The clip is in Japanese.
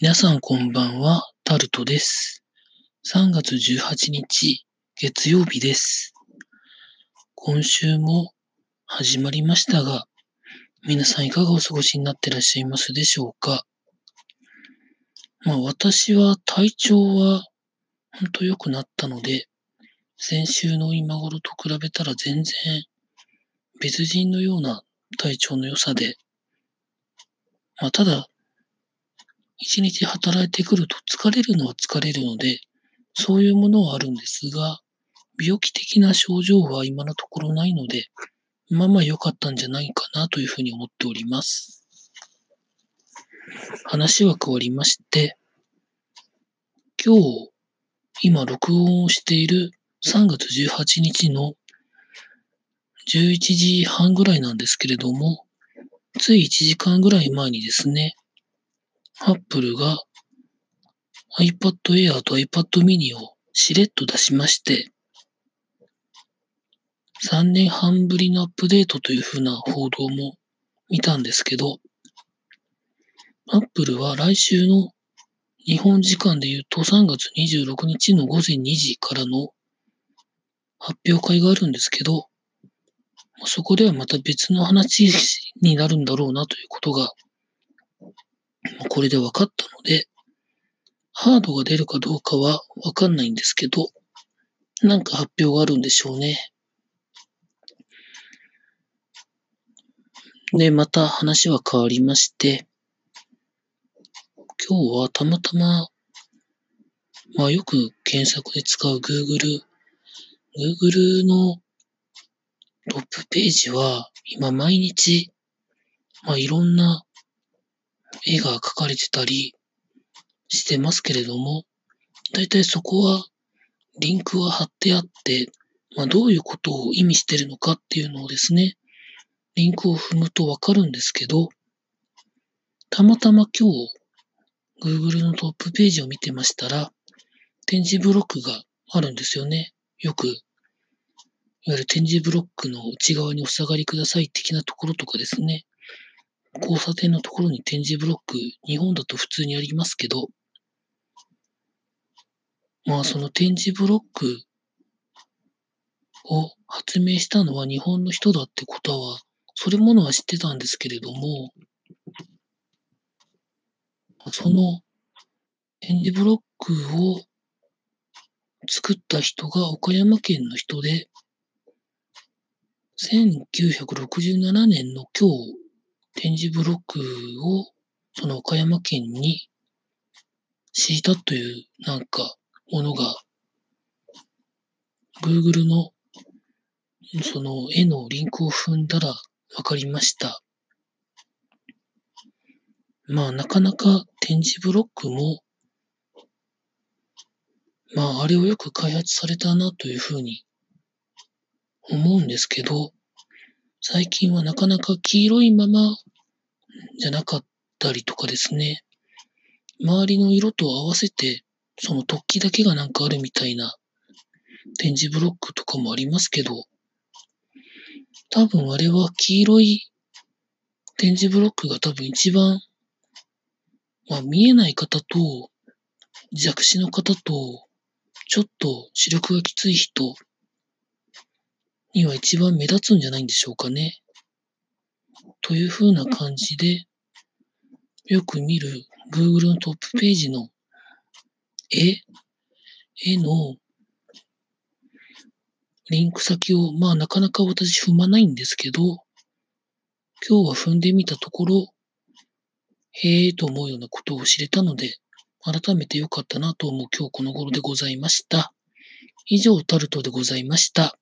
皆さんこんばんは、タルトです。3月18日、月曜日です。今週も始まりましたが、皆さんいかがお過ごしになってらっしゃいますでしょうか？まあ私は体調は本当良くなったので、先週の今頃と比べたら全然別人のような体調の良さで、まあただ一日働いてくると疲れるのは疲れるので、そういうものはあるんですが、病気的な症状は今のところないので、まあまあ良かったんじゃないかなというふうに思っております。話は変わりまして、今日、今録音をしている3月18日の11時半ぐらいなんですけれども、つい1時間ぐらい前にですね、アップルが iPad Air と iPad mini をしれっと出しまして、3年半ぶりのアップデートというふうな報道も見たんですけど、アップルは来週の日本時間で言うと3月26日の午前2時からの発表会があるんですけど、そこではまた別の話になるんだろうなということがこれで分かったので、ハードが出るかどうかは分かんないんですけど、なんか発表があるんでしょうね。で、また話は変わりまして、今日はたまたま、まあよく検索で使う Google、Google のトップページは今毎日、まあいろんな絵が描かれてたりしてますけれども、だいたいそこはリンクは貼ってあって、まあ、どういうことを意味してるのかっていうのをですね、リンクを踏むとわかるんですけど、たまたま今日 Google のトップページを見てましたら、展示ブロックがあるんですよね。よく、いわゆる展示ブロックの内側にお下がりください的なところとかですね。交差点のところに展示ブロック、日本だと普通にありますけど、まあその展示ブロックを発明したのは日本の人だってことは、それものは知ってたんですけれども、その展示ブロックを作った人が岡山県の人で、1967年の今日、展示ブロックをその岡山県に敷いたというなんかものが Google のその絵のリンクを踏んだらわかりました。まあなかなか展示ブロックもまああれをよく開発されたなというふうに思うんですけど、最近はなかなか黄色いままじゃなかったりとかですね。周りの色と合わせて、その突起だけがなんかあるみたいな展示ブロックとかもありますけど、多分あれは黄色い展示ブロックが多分一番、まあ見えない方と弱視の方とちょっと視力がきつい人には一番目立つんじゃないんでしょうかね。という風な感じで、よく見る Google のトップページの絵、絵のリンク先を、まあなかなか私踏まないんですけど、今日は踏んでみたところ、へえと思うようなことを知れたので、改めて良かったなと思う今日この頃でございました。以上、タルトでございました。